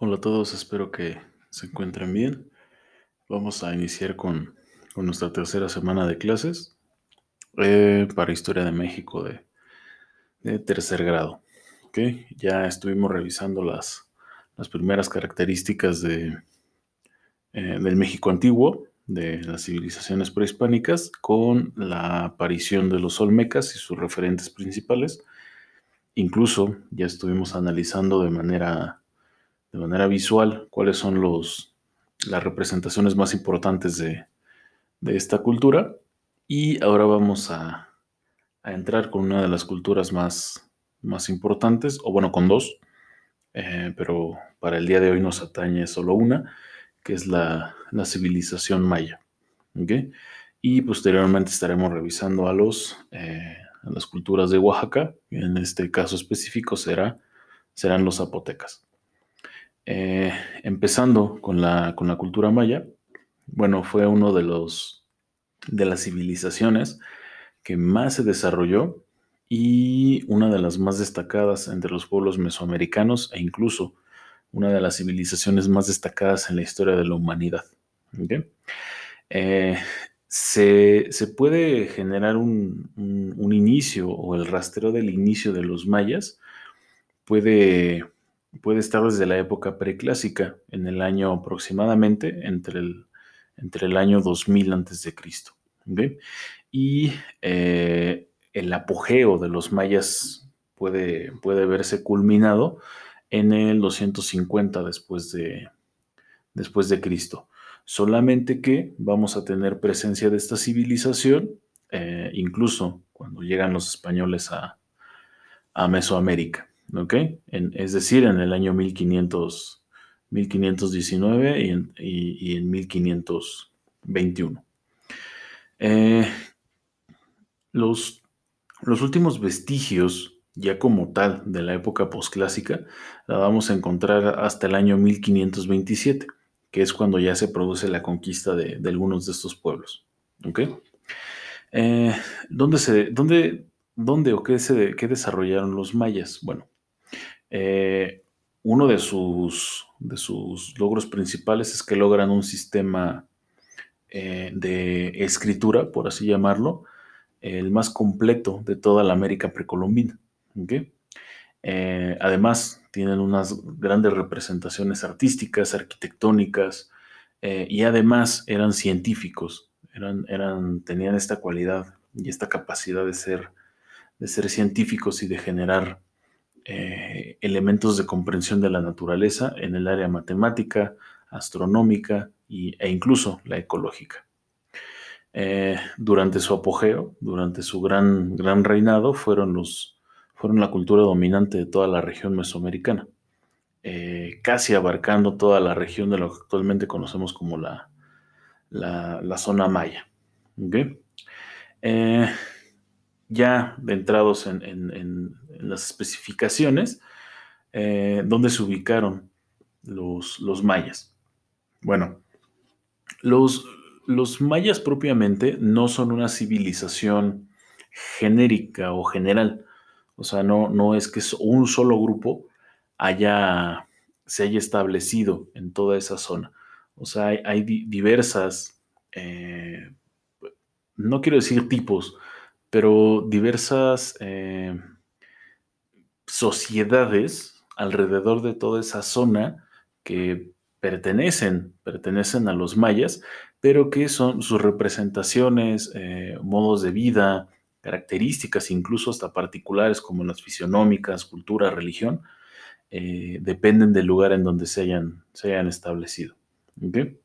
Hola a todos, espero que se encuentren bien. Vamos a iniciar con, nuestra tercera semana de clases eh, para Historia de México de, tercer grado. ¿ok? Ya estuvimos revisando las, las primeras características de, eh, del México antiguo, de las civilizaciones prehispánicas, con la aparición de los olmecas y sus referentes principales. Incluso ya estuvimos analizando de manera de manera visual cuáles son los, las representaciones más importantes de, de esta cultura. Y ahora vamos a, a, entrar con una de las culturas más, más importantes, o bueno, con dos, eh, pero para el día de hoy nos atañe solo una, que es la, la civilización maya. Y posteriormente estaremos revisando a, los, eh, a las culturas de Oaxaca, en este caso específico será, serán los zapotecas. Eh, empezando con la, con la cultura maya, bueno, fue uno de los de las civilizaciones que más se desarrolló y una de las más destacadas entre los pueblos mesoamericanos e incluso una de las civilizaciones más destacadas en la historia de la humanidad. Eh, se, se, puede generar un, un, un, inicio o el rastreo del inicio de los mayas puede puede estar desde la época preclásica, en el año aproximadamente entre el, entre el año 2000 a.C. ¿okay? Y eh, el apogeo de los mayas puede, puede verse culminado en el 250 después de, después de Cristo. Solamente que vamos a tener presencia de esta civilización, eh, incluso cuando llegan los españoles a, a Mesoamérica. ¿Ok? Es decir, en el año 1500, 1519 y en, y, y en 1521. Eh, los, los últimos vestigios, ya como tal, de la época posclásica, la vamos a encontrar hasta el año 1527, que es cuando ya se produce la conquista de, de algunos de estos pueblos. ¿ok? Eh, ¿dónde, se, dónde, ¿Dónde o qué, se, qué desarrollaron los mayas? Bueno, eh, uno de sus, de sus, logros principales es que logran un sistema eh, de escritura, por así llamarlo, el más completo de toda la América precolombina. Eh, además, tienen unas grandes representaciones artísticas, arquitectónicas, y además eran científicos, eran, eran, tenían esta cualidad y esta capacidad de ser, de ser científicos y de generar eh, elementos de comprensión de la naturaleza en el área matemática, astronómica e incluso la ecológica. Eh, durante su apogeo, durante su gran, gran reinado, fueron, los, fueron la cultura dominante de toda la región mesoamericana, eh, casi abarcando toda la región de lo que actualmente conocemos como la, la, la zona maya. ¿Okay? Ya entrados en, las especificaciones, eh, ¿dónde se ubicaron los, mayas? Bueno, los, mayas propiamente no son una civilización genérica o general. O sea, no, no es que un solo grupo haya, se haya establecido en toda esa zona. O sea, hay, hay diversas, eh, no quiero decir tipos, pero diversas eh, sociedades alrededor de toda esa zona que pertenecen, pertenecen a los mayas, pero que son sus representaciones, eh, modos de vida, características, incluso hasta particulares como las fisionómicas, cultura, religión, eh, dependen del lugar en donde se hayan, se hayan establecido. ¿Okay?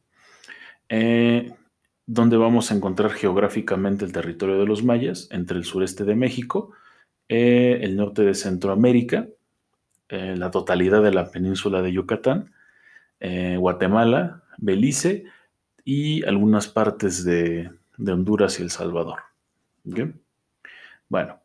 Donde vamos a encontrar geográficamente el territorio de los mayas, entre el sureste de México, eh, el norte de Centroamérica, eh, la totalidad de la península de Yucatán, eh, Guatemala, Belice y algunas partes de, Honduras y El Salvador. Bueno,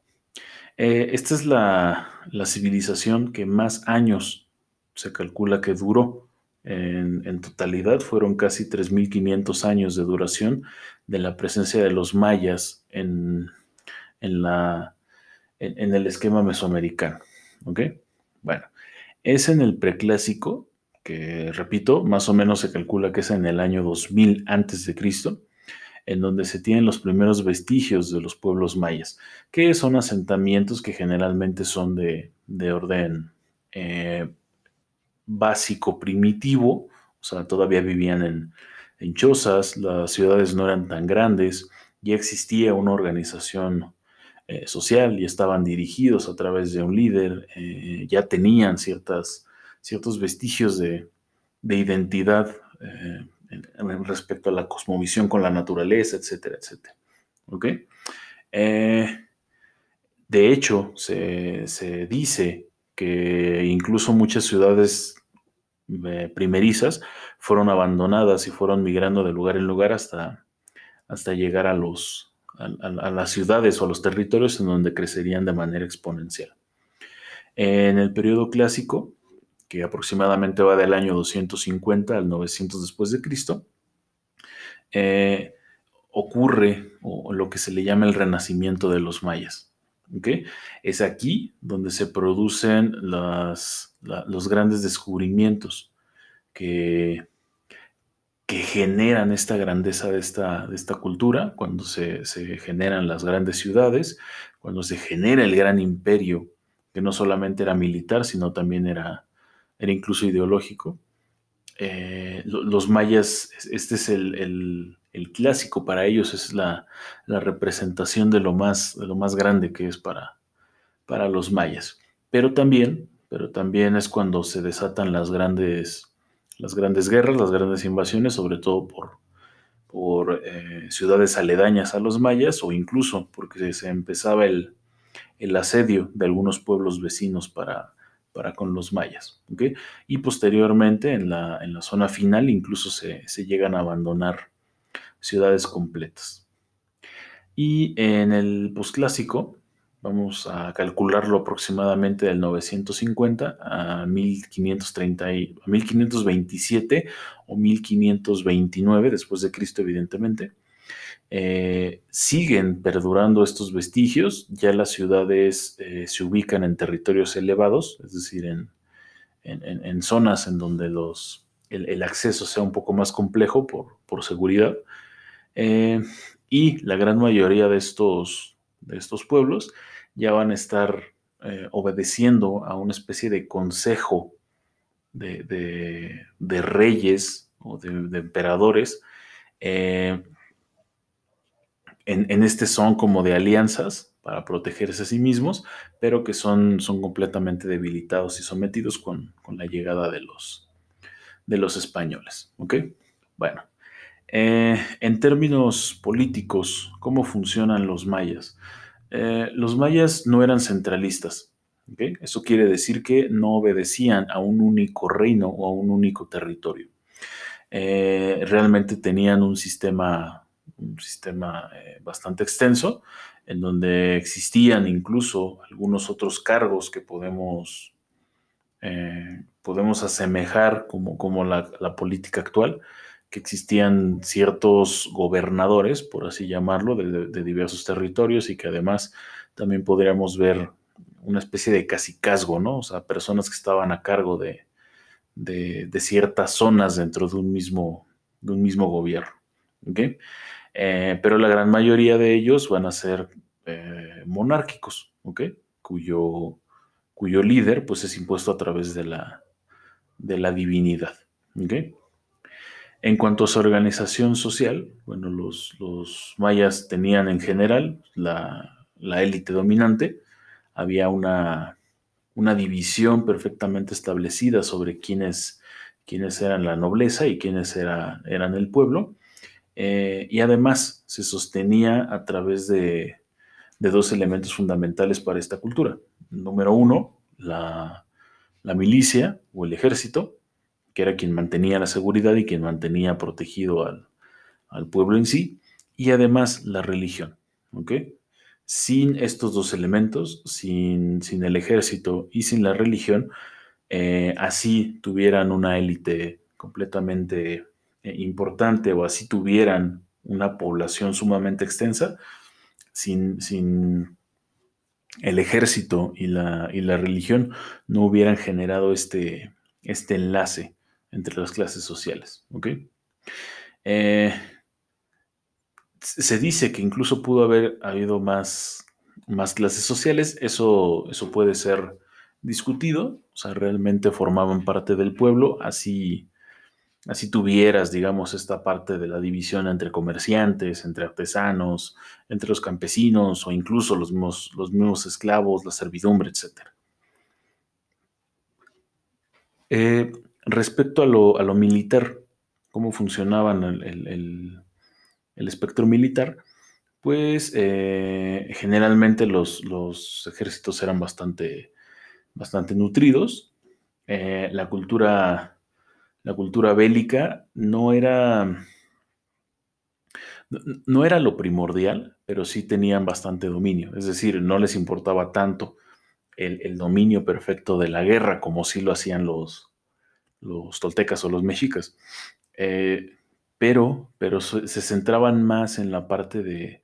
esta es la civilización que más años se calcula que duró en, totalidad fueron casi 3.500 años de duración de la presencia de los mayas en, en, la, en, el esquema mesoamericano. ¿Ok? Bueno, es en el preclásico que repito, más o menos se calcula que es en el año 2000 antes de Cristo, en donde se tienen los primeros vestigios de los pueblos mayas, que son asentamientos que generalmente son de, orden eh, básico, primitivo, o sea, todavía vivían en, en chozas, las ciudades no eran tan grandes, ya existía una organización eh, social y estaban dirigidos a través de un líder, eh, ya tenían ciertas, ciertos vestigios de, identidad eh, respecto a la cosmovisión con la naturaleza, etcétera, etcétera. ¿Ok? de hecho, se, se, dice que incluso muchas ciudades primerizas fueron abandonadas y fueron migrando de lugar en lugar hasta, hasta llegar a, los, a, las ciudades o a los territorios en donde crecerían de manera exponencial. En el periodo clásico, que aproximadamente va del año 250 al 900 después de Cristo, eh, ocurre lo que se le llama el renacimiento de los mayas. Es aquí donde se producen los grandes descubrimientos que, que generan esta grandeza de esta, de esta cultura, cuando se, generan las grandes ciudades, cuando se genera el gran imperio, que no solamente era militar, sino también era, era incluso ideológico. Eh, los mayas, este es el, clásico para ellos, es la, representación de lo, más, lo más grande que es para, para los mayas. Pero también, pero también es cuando se desatan las grandes las grandes guerras, las grandes invasiones, sobre todo por, por eh, ciudades aledañas a los mayas o incluso porque se empezaba el, asedio de algunos pueblos vecinos para, para con los mayas. Y posteriormente en la, en la, zona final incluso se, se llegan a abandonar ciudades completas. Y en el posclásico, Vamos a calcularlo aproximadamente del 950 a, 1530 a 1527 o 1529 después de Cristo, evidentemente. Eh, siguen perdurando estos vestigios, ya las ciudades eh, se ubican en territorios elevados, es decir, en, en, zonas en donde los, el, acceso sea un poco más complejo por, por seguridad. Eh, y la gran mayoría de estos, de estos pueblos ya van a estar eh, obedeciendo a una especie de consejo de, reyes o de, emperadores. Eh, en, este son como de alianzas para protegerse a sí mismos, pero que son, son completamente debilitados y sometidos con, la llegada de los, de los españoles. ¿Ok? Bueno, eh, en términos políticos, ¿cómo funcionan los mayas? Eh, los mayas no eran centralistas. Eso quiere decir que no obedecían a un único reino o a un único territorio. Eh, realmente tenían un sistema, un sistema bastante extenso en donde existían incluso algunos otros cargos que podemos, podemos asemejar como, como la política actual que existían ciertos gobernadores, por así llamarlo, de, diversos territorios y que además también podríamos ver una especie de casicazgo, ¿no? O sea, personas que estaban a cargo de, ciertas zonas dentro de un mismo, de un mismo gobierno. Eh, pero la gran mayoría de ellos van a ser eh, monárquicos, ¿ok? Cuyo, cuyo líder pues es impuesto a través de la, de la divinidad. ¿ok? En cuanto a su organización social, bueno, los, mayas tenían en general la, élite dominante, había una, división perfectamente establecida sobre quiénes, eran la nobleza y quiénes era, eran el pueblo, eh, y además se sostenía a través de, dos elementos fundamentales para esta cultura. Número uno, la milicia o el ejército, que era quien mantenía la seguridad y quien mantenía protegido al, pueblo en sí, y además la religión. Sin estos dos elementos, sin, sin, el ejército y sin la religión, eh, así tuvieran una élite completamente eh, importante o así tuvieran una población sumamente extensa, sin, sin el ejército y la, y la, religión no hubieran generado este, este enlace entre las clases sociales. Eh, se dice que incluso pudo haber habido más, más clases sociales, eso, eso puede ser discutido, o sea, realmente formaban parte del pueblo, así, así tuvieras, digamos, esta parte de la división entre comerciantes, entre artesanos, entre los campesinos o incluso los mismos, los mismos esclavos, la servidumbre, etc. Eh, respecto a lo, militar, cómo funcionaban el, espectro militar, pues eh, generalmente los, los, ejércitos eran bastante, bastante nutridos. Eh, la, cultura, la cultura bélica no era, no era lo primordial, pero sí tenían bastante dominio. Es decir, no les importaba tanto el, dominio perfecto de la guerra, como sí lo hacían los, los toltecas o los mexicas. Eh, pero, pero se centraban más en la parte de,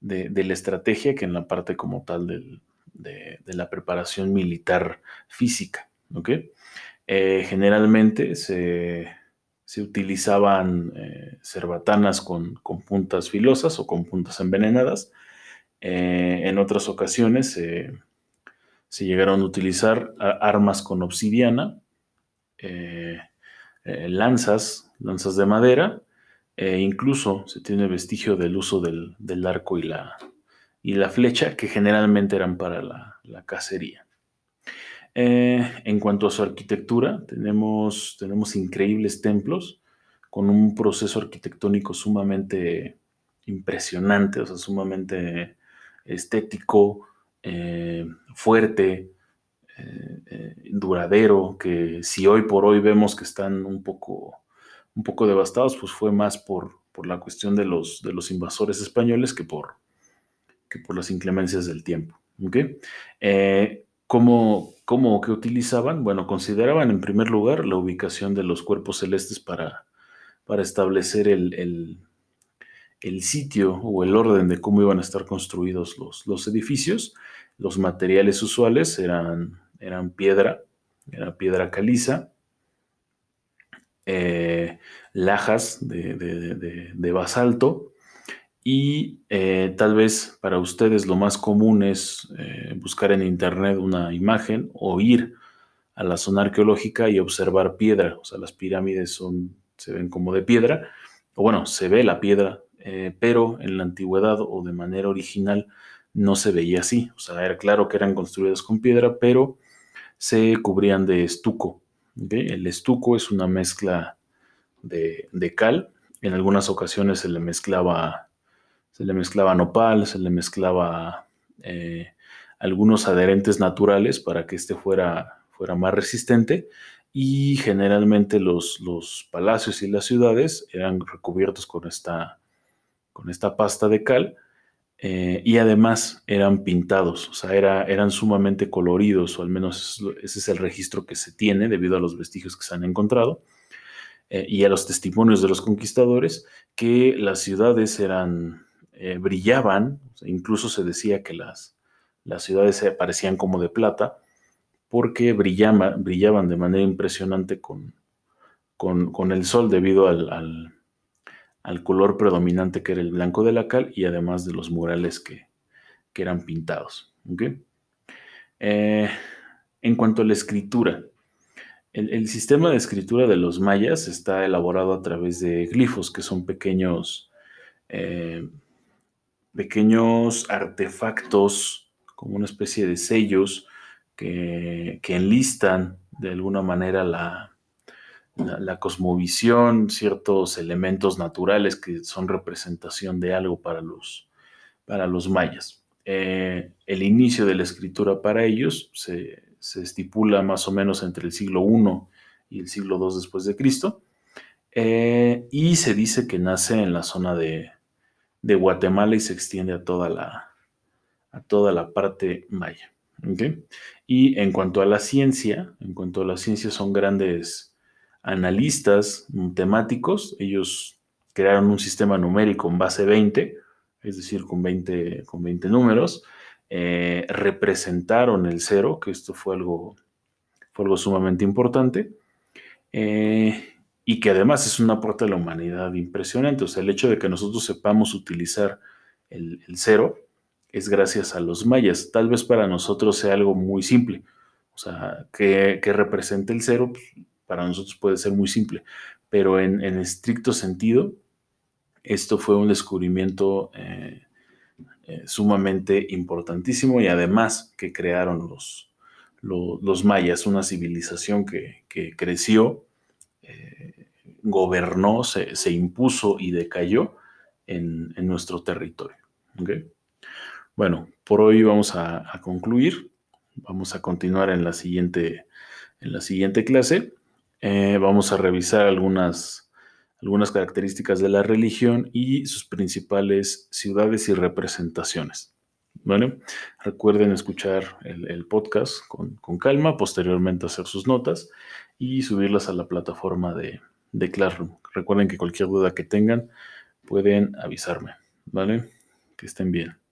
la estrategia que en la parte como tal de, la preparación militar física. Eh, generalmente se, utilizaban eh, cerbatanas con, con, puntas filosas o con puntas envenenadas. en otras ocasiones se llegaron a utilizar armas con obsidiana, eh, eh, lanzas, lanzas de madera, e incluso se tiene vestigio del uso del, arco y la, y la, flecha, que generalmente eran para la, cacería. Eh, en cuanto a su arquitectura, tenemos, tenemos increíbles templos con un proceso arquitectónico sumamente impresionante, o sea, sumamente estético, fuerte, eh, eh, duradero, que si hoy por hoy vemos que están un poco, un poco devastados, pues fue más por, por la cuestión de los, de los invasores españoles que por, que por las inclemencias del tiempo. ¿okay? ¿cómo, ¿Cómo que utilizaban? Bueno, consideraban en primer lugar la ubicación de los cuerpos celestes para, para establecer el, el sitio o el orden de cómo iban a estar construidos los, los edificios. Los materiales usuales eran, eran piedra, era piedra caliza, eh, lajas de, basalto y eh, tal vez para ustedes lo más común es eh, buscar en internet una imagen o ir a la zona arqueológica y observar piedra. O sea, las pirámides son, se ven como de piedra, o bueno, se ve la piedra pero en la antigüedad o de manera original no se veía así. O sea, era claro que eran construidas con piedra, pero se cubrían de estuco. El estuco es una mezcla de, cal. En algunas ocasiones se le mezclaba, se le mezclaba nopal, se le mezclaba eh, algunos adherentes naturales para que éste fuera, fuera más resistente y generalmente los, los, palacios y las ciudades eran recubiertos con esta, con esta pasta de cal eh, y además eran pintados, o sea, era, eran sumamente coloridos, o al menos ese es el registro que se tiene debido a los vestigios que se han encontrado eh, y a los testimonios de los conquistadores, que las ciudades eran, eh, brillaban, incluso se decía que las, las ciudades parecían como de plata, porque brillaban, de manera impresionante con, con, el sol debido al color predominante que era el blanco de la cal y además de los murales que, eran pintados. Eh, en cuanto a la escritura, el, sistema de escritura de los mayas está elaborado a través de glifos, que son pequeños, eh, pequeños artefactos, como una especie de sellos que enlistan de alguna manera la, la, cosmovisión, ciertos elementos naturales que son representación de algo para los, para los mayas. Eh, el inicio de la escritura para ellos se, estipula más o menos entre el siglo I y el siglo II después de Cristo, eh, y se dice que nace en la zona de, Guatemala y se extiende a toda la, a toda la parte maya. Y en cuanto a la ciencia, en cuanto a la ciencia son grandes analistas temáticos, ellos crearon un sistema numérico en base 20, es decir, con 20, con 20 números, eh, representaron el cero, que esto fue algo, fue algo sumamente importante, eh, y que además es un aporte a la humanidad impresionante. O sea, el hecho de que nosotros sepamos utilizar el, cero es gracias a los mayas. Tal vez para nosotros sea algo muy simple. O sea, que, represente el cero, pues, para nosotros puede ser muy simple. Pero en, estricto sentido, esto fue un descubrimiento eh, eh, sumamente importantísimo y además que crearon los, los, mayas, una civilización que, creció, eh, gobernó, se, impuso y decayó en, nuestro territorio. Bueno, por hoy vamos a, concluir. Vamos a continuar en la siguiente, en la siguiente clase. Eh, vamos a revisar algunas, algunas características de la religión y sus principales ciudades y representaciones. Bueno, recuerden escuchar el, podcast con, calma, posteriormente hacer sus notas y subirlas a la plataforma de, de Classroom. Recuerden que cualquier duda que tengan pueden avisarme, ¿vale? Que estén bien.